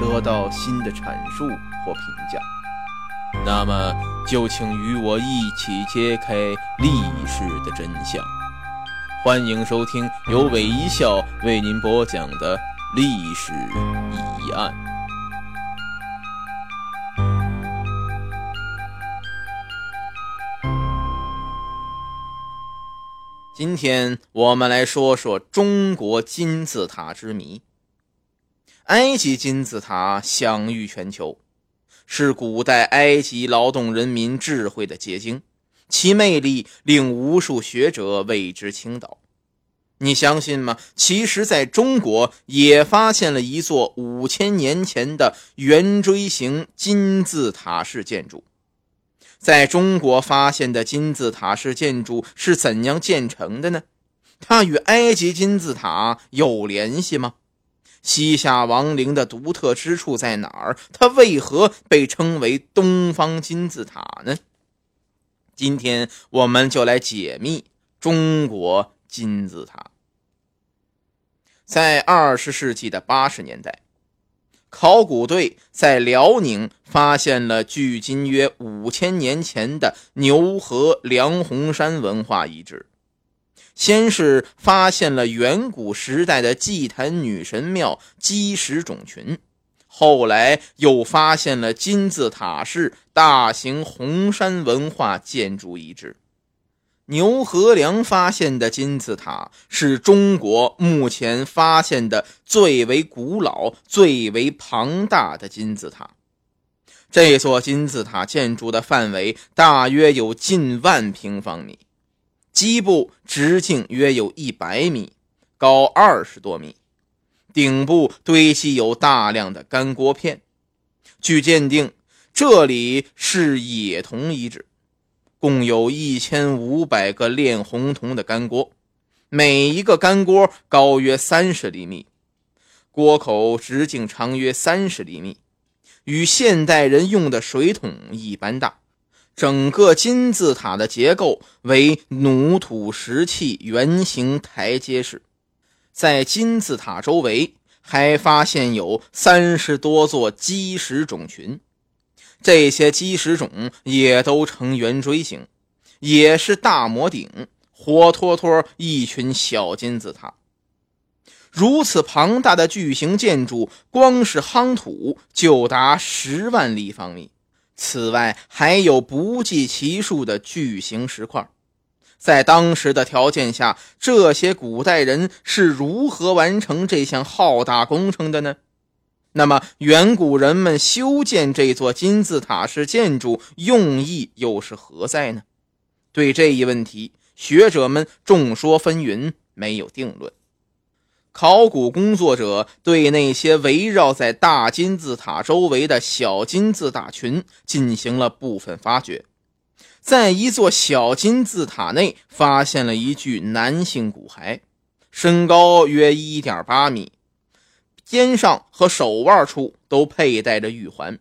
得到新的阐述或评价。那么，就请与我一起揭开历史的真相。欢迎收听由韦一笑为您播讲的历史疑案。今天我们来说说中国金字塔之谜。埃及金字塔享誉全球，是古代埃及劳动人民智慧的结晶，其魅力令无数学者为之倾倒。你相信吗？其实，在中国也发现了一座五千年前的圆锥形金字塔式建筑。在中国发现的金字塔式建筑是怎样建成的呢？它与埃及金字塔有联系吗？西夏王陵的独特之处在哪儿？它为何被称为东方金字塔呢？今天我们就来解密中国金字塔。在二十世纪的八十年代。考古队在辽宁发现了距今约五千年前的牛河梁红山文化遗址。先是发现了远古时代的祭坛女神庙基石种群，后来又发现了金字塔式大型红山文化建筑遗址。牛河梁发现的金字塔是中国目前发现的最为古老、最为庞大的金字塔。这座金字塔建筑的范围大约有近万平方米，基部直径约有一百米，高二十多米，顶部堆积有大量的干锅片。据鉴定，这里是冶铜遗址。共有一千五百个炼红铜的干锅，每一个干锅高约三十厘米，锅口直径长约三十厘米，与现代人用的水桶一般大。整个金字塔的结构为弩土石砌圆形台阶式，在金字塔周围还发现有三十多座基石种群。这些基石种也都呈圆锥形，也是大摩顶，活脱脱一群小金字塔。如此庞大的巨型建筑，光是夯土就达十万立方米。此外，还有不计其数的巨型石块。在当时的条件下，这些古代人是如何完成这项浩大工程的呢？那么，远古人们修建这座金字塔式建筑用意又是何在呢？对这一问题，学者们众说纷纭，没有定论。考古工作者对那些围绕在大金字塔周围的小金字塔群进行了部分发掘，在一座小金字塔内发现了一具男性骨骸，身高约一点八米。肩上和手腕处都佩戴着玉环，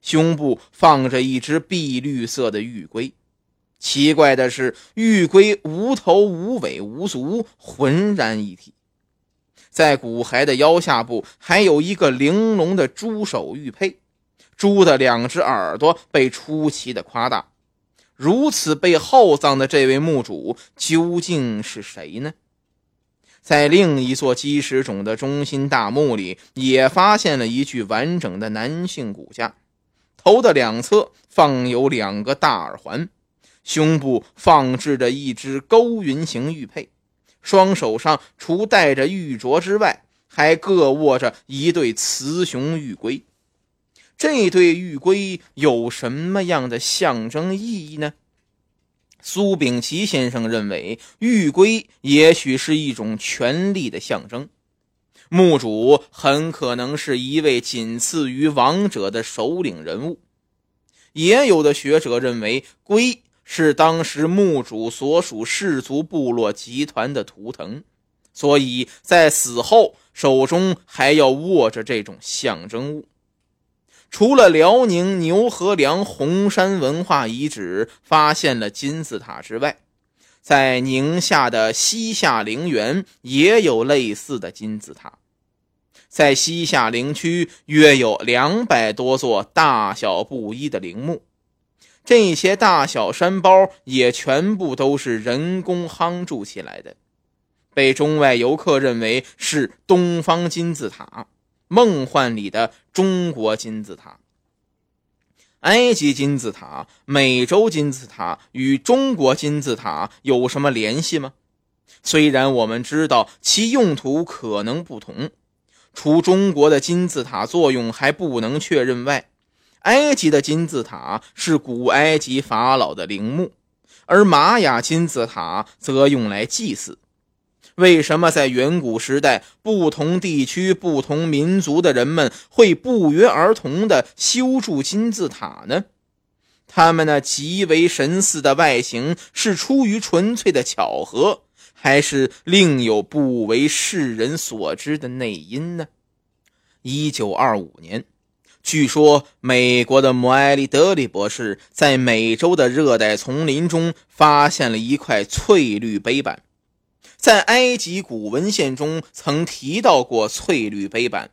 胸部放着一只碧绿色的玉龟。奇怪的是，玉龟无头无尾无足，浑然一体。在骨骸的腰下部还有一个玲珑的猪首玉佩，猪的两只耳朵被出奇的夸大。如此被厚葬的这位墓主究竟是谁呢？在另一座基石冢的中心大墓里，也发现了一具完整的男性骨架，头的两侧放有两个大耳环，胸部放置着一只勾云形玉佩，双手上除戴着玉镯之外，还各握着一对雌雄玉龟。这对玉龟有什么样的象征意义呢？苏秉琦先生认为，玉龟也许是一种权力的象征，墓主很可能是一位仅次于王者的首领人物。也有的学者认为，龟是当时墓主所属氏族部落集团的图腾，所以在死后手中还要握着这种象征物。除了辽宁牛河梁红山文化遗址发现了金字塔之外，在宁夏的西夏陵园也有类似的金字塔。在西夏陵区约有两百多座大小不一的陵墓，这些大小山包也全部都是人工夯筑起来的，被中外游客认为是东方金字塔。梦幻里的中国金字塔、埃及金字塔、美洲金字塔与中国金字塔有什么联系吗？虽然我们知道其用途可能不同，除中国的金字塔作用还不能确认外，埃及的金字塔是古埃及法老的陵墓，而玛雅金字塔则用来祭祀。为什么在远古时代，不同地区、不同民族的人们会不约而同地修筑金字塔呢？他们那极为神似的外形是出于纯粹的巧合，还是另有不为世人所知的内因呢？一九二五年，据说美国的摩埃利德里博士在美洲的热带丛林中发现了一块翠绿碑板。在埃及古文献中曾提到过翠绿碑板，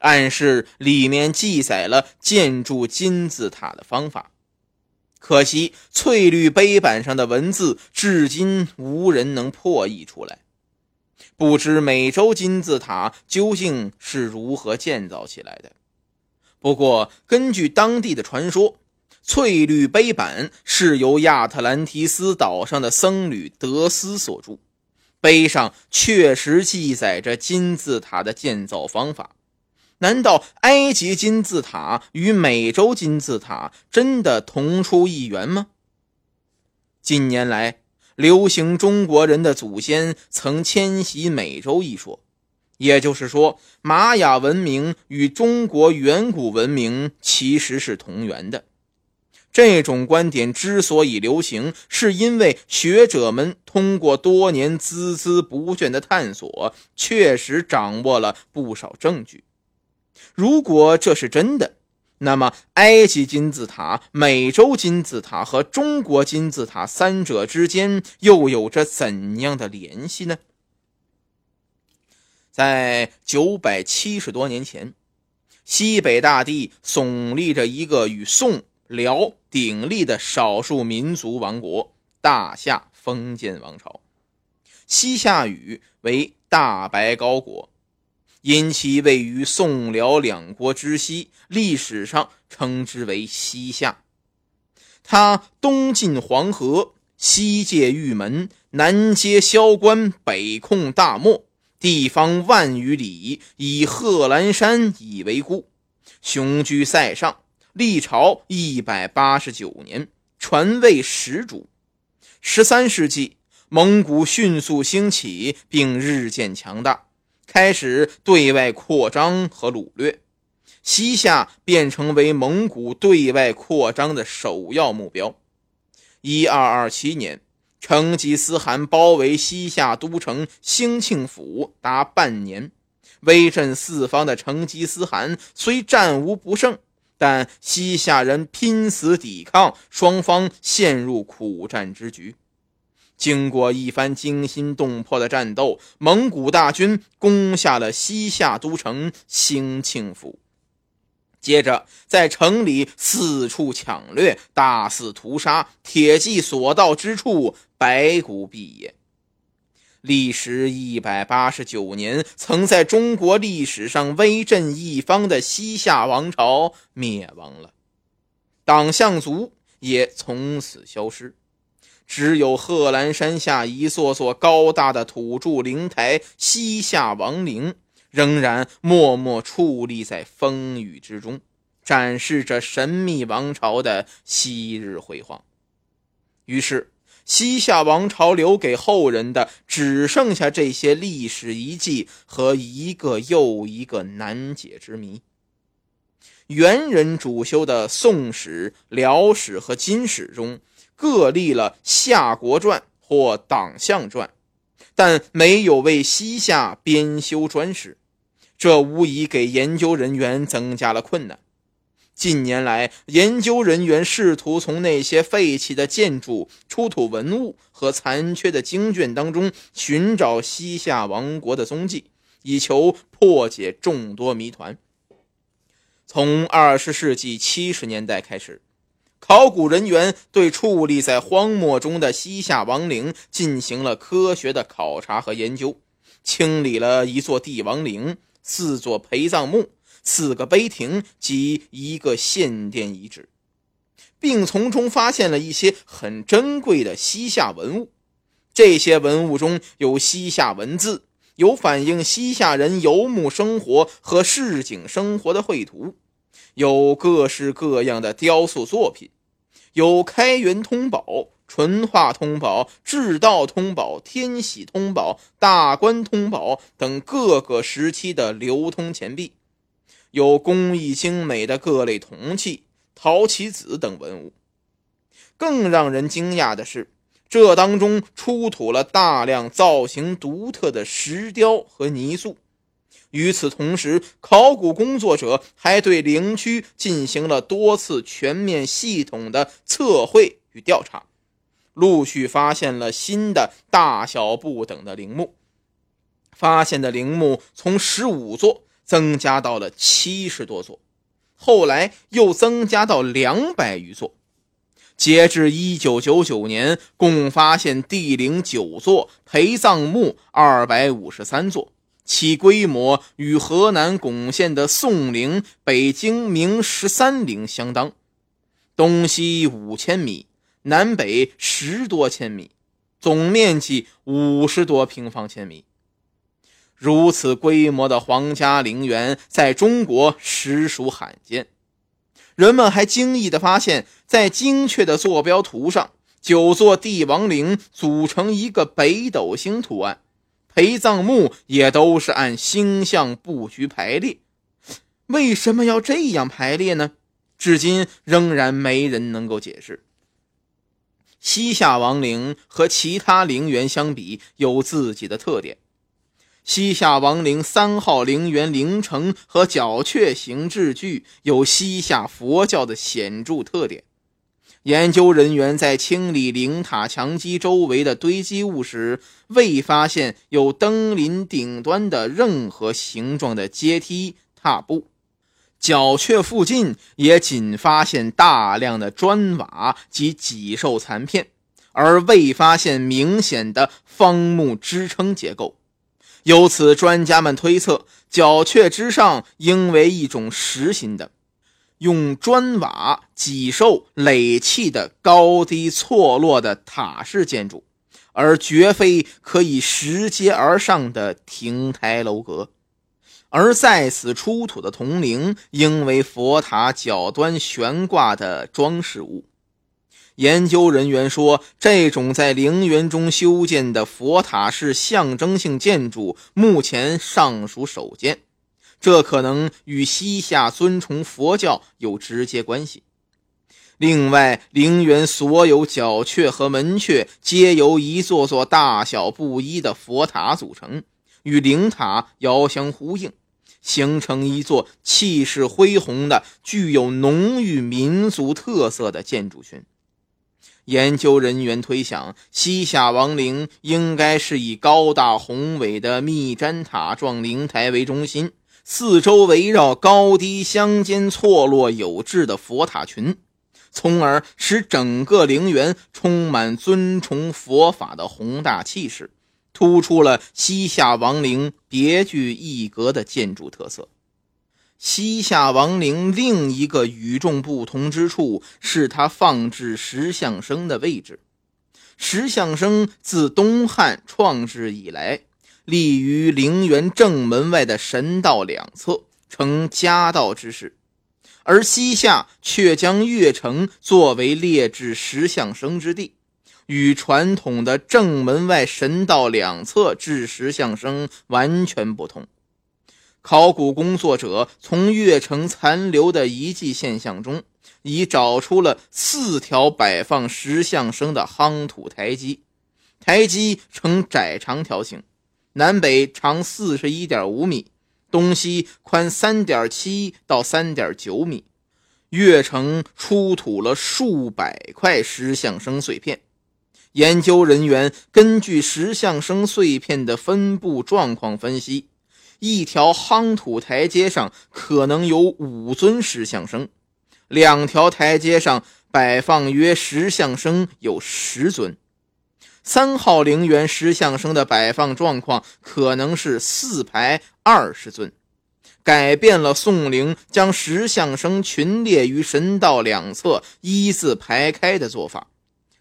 暗示里面记载了建筑金字塔的方法。可惜翠绿碑板上的文字至今无人能破译出来，不知美洲金字塔究竟是如何建造起来的。不过，根据当地的传说，翠绿碑板是由亚特兰提斯岛上的僧侣德斯所著。碑上确实记载着金字塔的建造方法，难道埃及金字塔与美洲金字塔真的同出一源吗？近年来流行中国人的祖先曾迁徙美洲一说，也就是说，玛雅文明与中国远古文明其实是同源的。这种观点之所以流行，是因为学者们通过多年孜孜不倦的探索，确实掌握了不少证据。如果这是真的，那么埃及金字塔、美洲金字塔和中国金字塔三者之间又有着怎样的联系呢？在九百七十多年前，西北大地耸立着一个与宋。辽鼎立的少数民族王国——大夏封建王朝，西夏语为大白高国，因其位于宋辽两国之西，历史上称之为西夏。它东进黄河，西界玉门，南接萧关，北控大漠，地方万余里，以贺兰山以为固，雄居塞上。历朝一百八十九年，传位始主。十三世纪，蒙古迅速兴起，并日渐强大，开始对外扩张和掳掠，西夏便成为蒙古对外扩张的首要目标。一二二七年，成吉思汗包围西夏都城兴庆府达半年，威震四方的成吉思汗虽战无不胜。但西夏人拼死抵抗，双方陷入苦战之局。经过一番惊心动魄的战斗，蒙古大军攻下了西夏都城兴庆府，接着在城里四处抢掠，大肆屠杀，铁骑所到之处，白骨蔽野。历时一百八十九年，曾在中国历史上威震一方的西夏王朝灭亡了。党项族也从此消失。只有贺兰山下一座座高大的土筑灵台西夏王陵，仍然默默矗立在风雨之中，展示着神秘王朝的昔日辉煌。于是，西夏王朝留给后人的只剩下这些历史遗迹和一个又一个难解之谜。元人主修的《宋史》《辽史》和《金史》中。各立了夏国传或党项传，但没有为西夏编修专史，这无疑给研究人员增加了困难。近年来，研究人员试图从那些废弃的建筑、出土文物和残缺的经卷当中寻找西夏王国的踪迹，以求破解众多谜团。从二十世纪七十年代开始。考古人员对矗立在荒漠中的西夏王陵进行了科学的考察和研究，清理了一座帝王陵、四座陪葬墓、四个碑亭及一个献殿遗址，并从中发现了一些很珍贵的西夏文物。这些文物中有西夏文字，有反映西夏人游牧生活和市井生活的绘图。有各式各样的雕塑作品，有开元通宝、淳化通宝、至道通宝、天喜通宝、大观通宝等各个时期的流通钱币，有工艺精美的各类铜器、陶器子等文物。更让人惊讶的是，这当中出土了大量造型独特的石雕和泥塑。与此同时，考古工作者还对陵区进行了多次全面系统的测绘与调查，陆续发现了新的大小不等的陵墓。发现的陵墓从十五座增加到了七十多座，后来又增加到两百余座。截至一九九九年，共发现帝陵九座，陪葬墓二百五十三座。其规模与河南巩县的宋陵、北京明十三陵相当，东西五千米，南北十多千米，总面积五十多平方千米。如此规模的皇家陵园在中国实属罕见。人们还惊异地发现，在精确的坐标图上，九座帝王陵组成一个北斗星图案。陪葬墓也都是按星象布局排列，为什么要这样排列呢？至今仍然没人能够解释。西夏王陵和其他陵园相比，有自己的特点。西夏王陵三号陵园陵城和角阙形制具有西夏佛教的显著特点。研究人员在清理灵塔墙基周围的堆积物时，未发现有登临顶端的任何形状的阶梯踏步。角阙附近也仅发现大量的砖瓦及脊兽残片，而未发现明显的方木支撑结构。由此，专家们推测，角阙之上应为一种实心的。用砖瓦、脊兽垒砌的高低错落的塔式建筑，而绝非可以拾阶而上的亭台楼阁。而在此出土的铜铃，应为佛塔角端悬挂的装饰物。研究人员说，这种在陵园中修建的佛塔式象征性建筑，目前尚属首见。这可能与西夏尊崇佛教有直接关系。另外，陵园所有角阙和门阙皆由一座座大小不一的佛塔组成，与灵塔遥相呼应，形成一座气势恢宏的、具有浓郁民族特色的建筑群。研究人员推想，西夏王陵应该是以高大宏伟的密毡塔状灵台为中心。四周围绕高低相间、错落有致的佛塔群，从而使整个陵园充满尊崇佛法的宏大气势，突出了西夏王陵别具一格的建筑特色。西夏王陵另一个与众不同之处是它放置石像生的位置。石像生自东汉创制以来，立于陵园正门外的神道两侧，呈夹道之势。而西夏却将越城作为列置石像生之地，与传统的正门外神道两侧置石像生完全不同。考古工作者从越城残留的遗迹现象中，已找出了四条摆放石像生的夯土台基，台基呈窄长条形，南北长四十一点五米，东西宽三点七到三点九米。越城出土了数百块石像生碎片，研究人员根据石像生碎片的分布状况分析。一条夯土台阶上可能有五尊石像生，两条台阶上摆放约石像生有十尊。三号陵园石像生的摆放状况可能是四排二十尊，改变了宋陵将石像生群列于神道两侧一字排开的做法，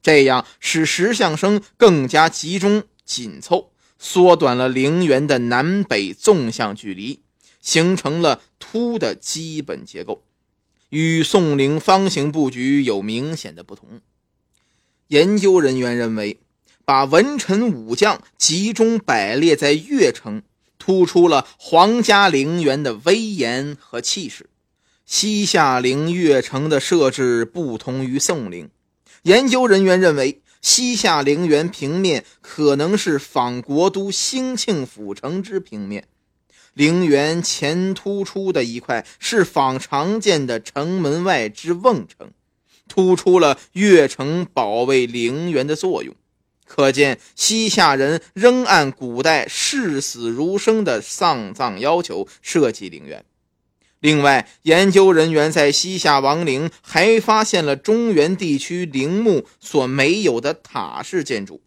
这样使石像生更加集中紧凑。缩短了陵园的南北纵向距离，形成了凸的基本结构，与宋陵方形布局有明显的不同。研究人员认为，把文臣武将集中摆列在越城，突出了皇家陵园的威严和气势。西夏陵越城的设置不同于宋陵，研究人员认为。西夏陵园平面可能是仿国都兴庆府城之平面，陵园前突出的一块是仿常见的城门外之瓮城，突出了越城保卫陵园的作用。可见西夏人仍按古代视死如生的丧葬要求设计陵园。另外，研究人员在西夏王陵还发现了中原地区陵墓所没有的塔式建筑。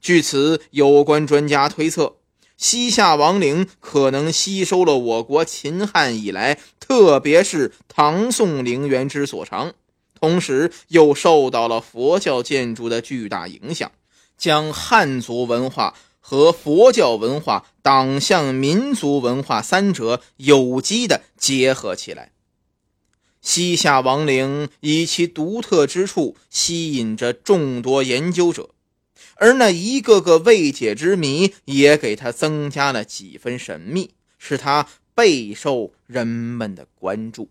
据此，有关专家推测，西夏王陵可能吸收了我国秦汉以来，特别是唐宋陵园之所长，同时又受到了佛教建筑的巨大影响，将汉族文化。和佛教文化、党项民族文化三者有机的结合起来。西夏王陵以其独特之处吸引着众多研究者，而那一个个未解之谜也给他增加了几分神秘，使他备受人们的关注。